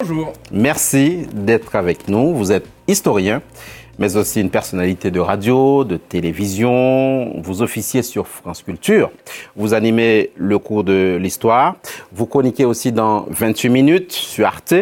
Bonjour. Merci d'être avec nous. Vous êtes historien, mais aussi une personnalité de radio, de télévision. Vous officiez sur France Culture. Vous animez le cours de l'histoire. Vous chroniquez aussi dans 28 minutes sur Arte.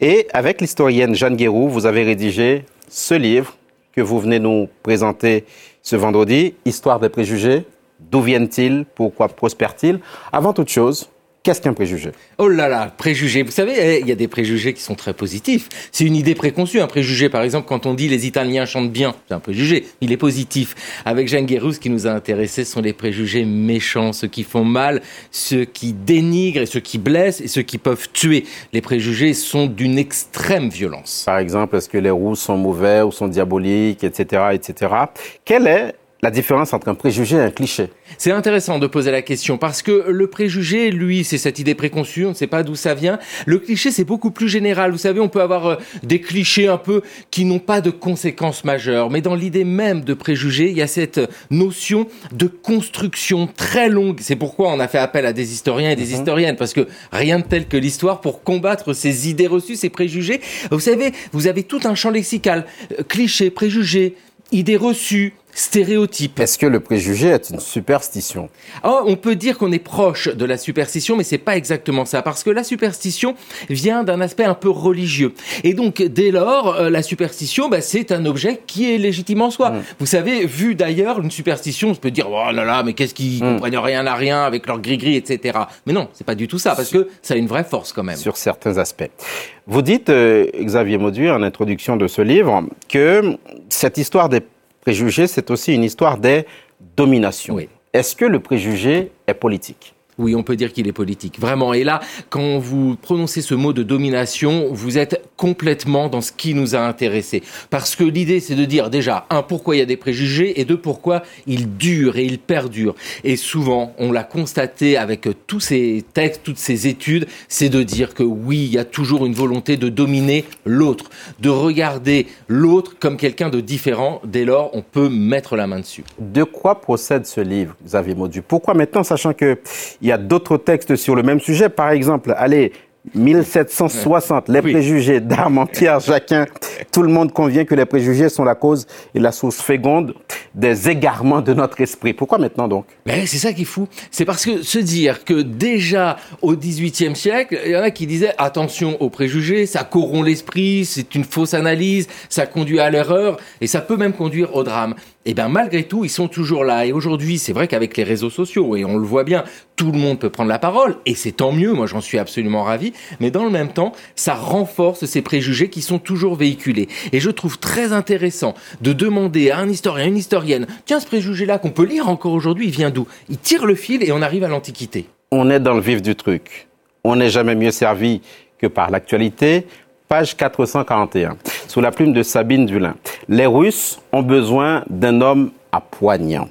Et avec l'historienne Jeanne Guérou, vous avez rédigé ce livre que vous venez nous présenter ce vendredi, Histoire des préjugés. D'où viennent-ils? Pourquoi prospèrent-ils? Avant toute chose, Qu'est-ce qu'un préjugé? Oh là là, préjugé. Vous savez, eh, il y a des préjugés qui sont très positifs. C'est une idée préconçue. Un préjugé, par exemple, quand on dit les Italiens chantent bien, c'est un préjugé. Il est positif. Avec Jeanne Guérou, ce qui nous a intéressés sont les préjugés méchants, ceux qui font mal, ceux qui dénigrent et ceux qui blessent et ceux qui peuvent tuer. Les préjugés sont d'une extrême violence. Par exemple, est-ce que les roues sont mauvais ou sont diaboliques, etc., etc. Quelle est la différence entre un préjugé et un cliché C'est intéressant de poser la question parce que le préjugé, lui, c'est cette idée préconçue, on ne sait pas d'où ça vient. Le cliché, c'est beaucoup plus général. Vous savez, on peut avoir euh, des clichés un peu qui n'ont pas de conséquences majeures. Mais dans l'idée même de préjugé, il y a cette notion de construction très longue. C'est pourquoi on a fait appel à des historiens et des mhm. historiennes parce que rien de tel que l'histoire pour combattre ces idées reçues, ces préjugés. Vous savez, vous avez tout un champ lexical. Euh, cliché, préjugé, idées reçues, stéréotypes. Est-ce que le préjugé est une superstition? Oh, On peut dire qu'on est proche de la superstition, mais c'est pas exactement ça, parce que la superstition vient d'un aspect un peu religieux. Et donc, dès lors, euh, la superstition, bah, c'est un objet qui est légitime en soi. Mm. Vous savez, vu d'ailleurs, une superstition, on peut dire, oh là là, mais qu'est-ce qu'ils mm. comprennent rien à rien avec leur gris-gris, etc. Mais non, c'est pas du tout ça, parce que ça a une vraie force quand même. Sur certains aspects. Vous dites, euh, Xavier Mauduit, en introduction de ce livre, que cette histoire des préjugé, c'est aussi une histoire des dominations. Est-ce que le préjugé est politique? Oui, on peut dire qu'il est politique, vraiment. Et là, quand vous prononcez ce mot de domination, vous êtes complètement dans ce qui nous a intéressés. Parce que l'idée, c'est de dire déjà, un, pourquoi il y a des préjugés, et deux, pourquoi ils durent et ils perdurent. Et souvent, on l'a constaté avec tous ces textes, toutes ces études, c'est de dire que oui, il y a toujours une volonté de dominer l'autre, de regarder l'autre comme quelqu'un de différent. Dès lors, on peut mettre la main dessus. De quoi procède ce livre, Xavier Maudu? Pourquoi maintenant, sachant que il y a d'autres textes sur le même sujet. Par exemple, allez, 1760, les préjugés d'Armentière, Jacquin. Tout le monde convient que les préjugés sont la cause et la source féconde des égarements de notre esprit. Pourquoi maintenant donc? Mais C'est ça qui est fou. C'est parce que se dire que déjà au XVIIIe siècle, il y en a qui disaient attention aux préjugés, ça corrompt l'esprit, c'est une fausse analyse, ça conduit à l'erreur et ça peut même conduire au drame. Et eh bien malgré tout, ils sont toujours là. Et aujourd'hui, c'est vrai qu'avec les réseaux sociaux, et on le voit bien, tout le monde peut prendre la parole, et c'est tant mieux, moi j'en suis absolument ravi, mais dans le même temps, ça renforce ces préjugés qui sont toujours véhiculés. Et je trouve très intéressant de demander à un historien, une historienne, tiens, ce préjugé-là qu'on peut lire encore aujourd'hui, il vient d'où? Il tire le fil et on arrive à l'Antiquité. On est dans le vif du truc. On n'est jamais mieux servi que par l'actualité. Page 441, sous la plume de Sabine Dulin. Les Russes ont besoin d'un homme à poignant.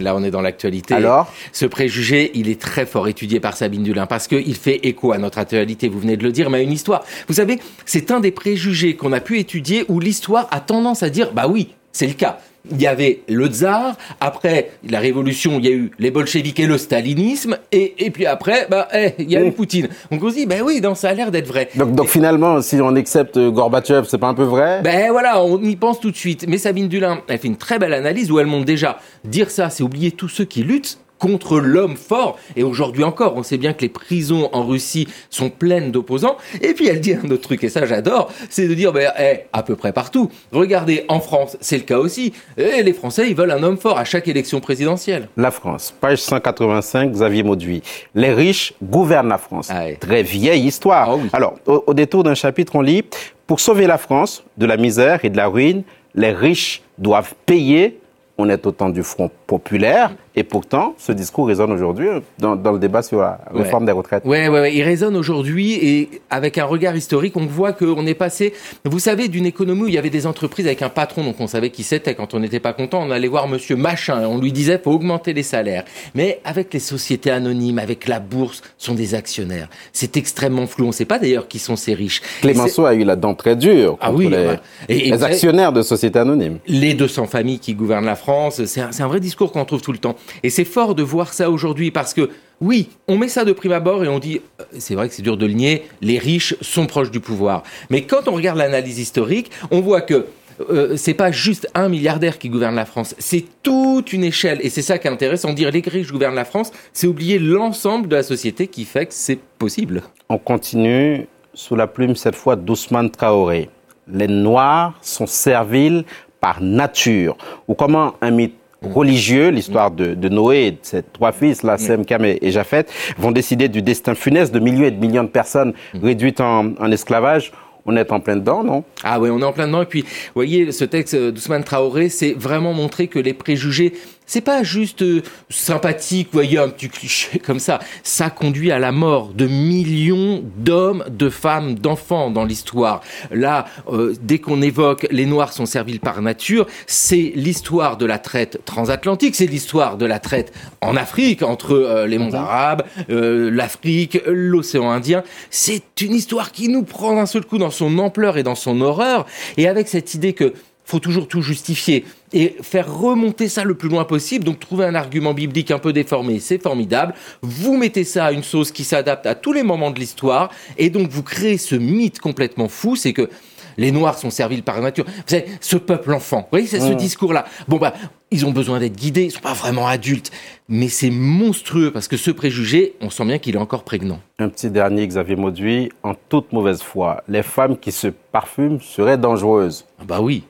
Là, on est dans l'actualité. Alors? Ce préjugé, il est très fort étudié par Sabine Dulin parce qu'il fait écho à notre actualité, vous venez de le dire, mais à une histoire. Vous savez, c'est un des préjugés qu'on a pu étudier où l'histoire a tendance à dire, bah oui, c'est le cas il y avait le tsar, après la révolution, il y a eu les bolcheviks et le stalinisme, et, et puis après, bah, eh, il y a eu Poutine. Donc on se dit, ben oui, donc ça a l'air d'être vrai. Donc, donc finalement, si on accepte Gorbatchev, c'est pas un peu vrai? Ben voilà, on y pense tout de suite. Mais Sabine Dulin, elle fait une très belle analyse où elle montre déjà, dire ça, c'est oublier tous ceux qui luttent contre l'homme fort. Et aujourd'hui encore, on sait bien que les prisons en Russie sont pleines d'opposants. Et puis elle dit un autre truc, et ça j'adore, c'est de dire, ben, eh, à peu près partout. Regardez, en France, c'est le cas aussi. Et les Français, ils veulent un homme fort à chaque élection présidentielle. La France, page 185, Xavier Mauduit. Les riches gouvernent la France. Ah Très vieille histoire. Ah Alors, au détour d'un chapitre, on lit, pour sauver la France de la misère et de la ruine, les riches doivent payer on est au temps du Front populaire, et pourtant, ce discours résonne aujourd'hui dans, le débat sur la réforme des retraites. Oui, ouais, ouais, il résonne aujourd'hui, et avec un regard historique, on voit qu'on est passé, vous savez, d'une économie où il y avait des entreprises avec un patron, donc on savait qui c'était. Quand on n'était pas content, on allait voir Monsieur Machin, on lui disait faut augmenter les salaires. Mais avec les sociétés anonymes, avec la bourse, sont des actionnaires. C'est extrêmement flou. On ne sait pas d'ailleurs qui sont ces riches. Clémenceau a eu la dent très dure ah oui, les, et, les actionnaires de sociétés anonymes. Les 200 familles qui gouvernent la France, c'est un, vrai discours qu'on trouve tout le temps. Et c'est fort de voir ça aujourd'hui parce que Oui, on met ça de prime abord et on dit, euh, c'est vrai que c'est dur de le nier, les riches sont proches du pouvoir. Mais quand on regarde l'analyse historique, on voit que euh, c'est pas juste un milliardaire qui gouverne la France, c'est toute une échelle. Et c'est ça qui est intéressant. Dire les riches gouvernent la France, c'est oublier l'ensemble de la société qui fait que c'est possible. On continue sous la plume cette fois d'Ousmane Traoré. Les Noirs sont serviles par nature. Ou comment un mythe religieux, l'histoire de, Noé et ses trois fils, là, Sem, Kam et, Japheth, vont décider du destin funeste de milliers et de millions de personnes réduites en esclavage? On est en plein dedans, non? Ah oui, on est en plein dedans. Et puis, vous voyez, ce texte d'Ousmane Traoré, c'est vraiment montrer que les préjugés c'est pas juste euh, sympathique, vous voyez, un petit cliché comme ça. Ça conduit à la mort de millions d'hommes, de femmes, d'enfants dans l'histoire. Là, euh, dès qu'on évoque les Noirs sont serviles par nature, c'est l'histoire de la traite transatlantique, c'est l'histoire de la traite en Afrique, entre euh, les mondes mhm. arabes, l'Afrique, l'océan Indien. C'est une histoire qui nous prend d'un seul coup dans son ampleur et dans son horreur, et avec cette idée que faut toujours tout justifier et faire remonter ça le plus loin possible. Donc trouver un argument biblique un peu déformé, c'est formidable. Vous mettez ça à une sauce qui s'adapte à tous les moments de l'histoire et donc vous créez ce mythe complètement fou, c'est que les Noirs sont serviles par nature. Vous savez, ce peuple enfant, vous voyez, c'est ce discours-là. Bon, bah, ils ont besoin d'être guidés, ils sont pas vraiment adultes. Mais c'est monstrueux parce que ce préjugé, on sent bien qu'il est encore prégnant. Un petit dernier, Xavier Mauduit, en toute mauvaise foi, les femmes qui se parfument seraient dangereuses. Ah bah oui.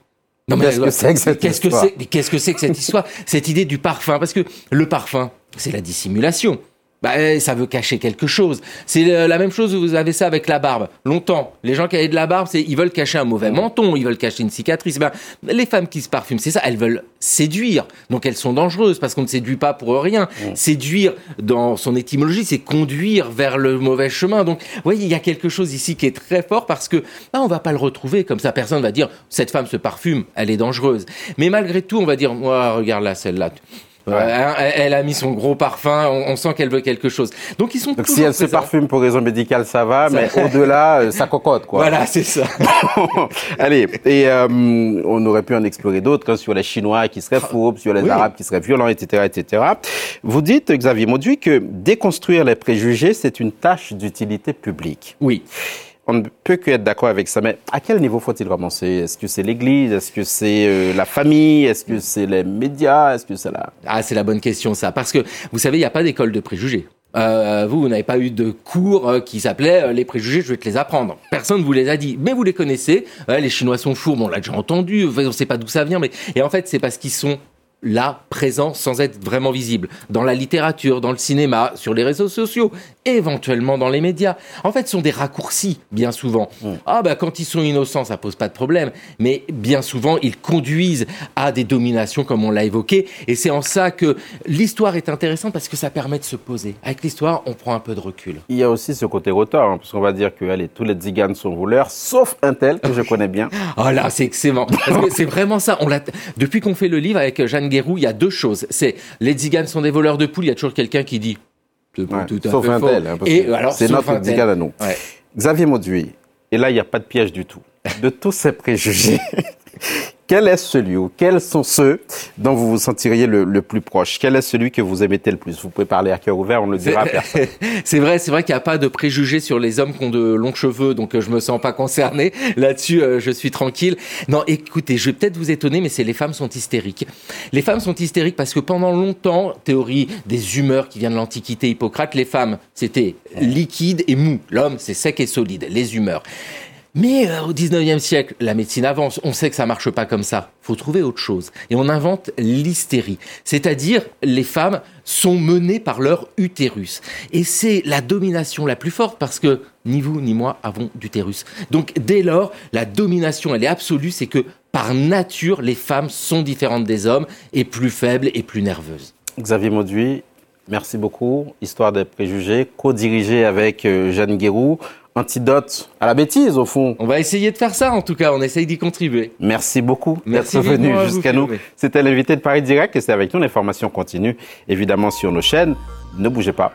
Non, mais qu'est-ce que c'est que cette qu'est-ce Que c'est, qu'est-ce que c'est que cette histoire? Cette idée du parfum, parce que le parfum, c'est la dissimulation bah, eh, ça veut cacher quelque chose. C'est la même chose, vous avez ça avec la barbe. Longtemps, les gens qui avaient de la barbe, c'est ils veulent cacher un mauvais menton, ils veulent cacher une cicatrice. Ben, les femmes qui se parfument, c'est ça, elles veulent séduire. Donc elles sont dangereuses parce qu'on ne séduit pas pour rien. Séduire, dans son étymologie, c'est conduire vers le mauvais chemin. Donc, vous voyez, il y a quelque chose ici qui est très fort parce que bah, on va pas le retrouver comme ça. Personne va dire cette femme se parfume, elle est dangereuse. Mais malgré tout, on va dire, moi, regarde là, celle-là. Hein, elle a mis son gros parfum, on, sent qu'elle veut quelque chose. Donc ils sont Donc si elle se parfume pour raison médicale, ça va, mais au-delà, euh, ça cocotte, quoi. Voilà, c'est ça. Allez, et euh, on aurait pu en explorer d'autres, hein, sur les Chinois qui seraient fourbes, sur les Arabes qui seraient violents, etc., etc. Vous dites, Xavier Mauduit, que déconstruire les préjugés, c'est une tâche d'utilité publique. Oui on ne peut que être d'accord avec ça, mais à quel niveau faut-il commencer Est-ce que c'est l'Église? Est-ce que c'est euh, la famille? Est-ce que c'est les médias? Est-ce que c'est la... Ah, c'est la bonne question, ça. Parce que, vous savez, il n'y a pas d'école de préjugés. Euh, vous, vous n'avez pas eu de cours euh, qui s'appelaient les préjugés, je vais te les apprendre. Personne ne vous les a dit, mais vous les connaissez. les Chinois sont fous, on l'a déjà entendu, on ne sait pas d'où ça vient, mais et en fait, c'est parce qu'ils sont là, présent, sans être vraiment visible. Dans la littérature, dans le cinéma, sur les réseaux sociaux, éventuellement dans les médias. En fait, ce sont des raccourcis, bien souvent. Ah, bah, quand ils sont innocents, ça pose pas de problème. Mais bien souvent, ils conduisent à des dominations, comme on l'a évoqué. Et c'est en ça que l'histoire est intéressante parce que ça permet de se poser. Avec l'histoire, on prend un peu de recul. Il y a aussi ce côté retard, hein, parce qu'on va dire que allez, tous les ziganes sont voleurs, sauf un tel que je connais bien. oh là, c'est excellent. c'est vraiment ça. On Depuis qu'on fait le livre avec Jeanne il y a deux choses. C'est les Tziganes sont des voleurs de poules. Il y a toujours quelqu'un qui dit tout à sauf un tel. Hein, et alors, c'est notre à nous. Xavier Mauduit, et là, il n'y a pas de piège du tout. De tous ces préjugés, quel est celui ou quels sont ceux dont vous vous sentiriez le, plus proche? Quel est celui que vous aimez le plus? Vous pouvez parler à cœur ouvert, on ne le dira à personne. c'est vrai, c'est vrai qu'il n'y a pas de préjugés sur les hommes qui ont de longs cheveux, donc euh, je me sens pas concerné. Là-dessus, euh, je suis tranquille. Non, écoutez, je vais peut-être vous étonner, mais c'est les femmes sont hystériques. Les femmes sont hystériques parce que pendant longtemps, théorie des humeurs qui vient de l'Antiquité, Hippocrate, les femmes, c'était liquide et mou. L'homme, c'est sec et solide, les humeurs. Mais euh, au 19e siècle, la médecine avance, on sait que ça marche pas comme ça. Faut trouver autre chose. Et on invente l'hystérie. C'est-à-dire, les femmes sont menées par leur utérus. Et c'est la domination la plus forte parce que ni vous ni moi avons d'utérus. Donc, dès lors, la domination, elle est absolue, c'est que par nature, les femmes sont différentes des hommes et plus faibles et plus nerveuses. Xavier Mauduit, merci beaucoup. Histoire des préjugés, co-dirigé avec euh, Jeanne Guérou antidote à la bêtise, au fond. On va essayer de faire ça, en tout cas. On essaye d'y contribuer. Merci beaucoup d'être venu jusqu'à nous. C'était l'invité de Paris Direct et c'est avec nous l'information continue, évidemment, sur nos chaînes. Ne bougez pas.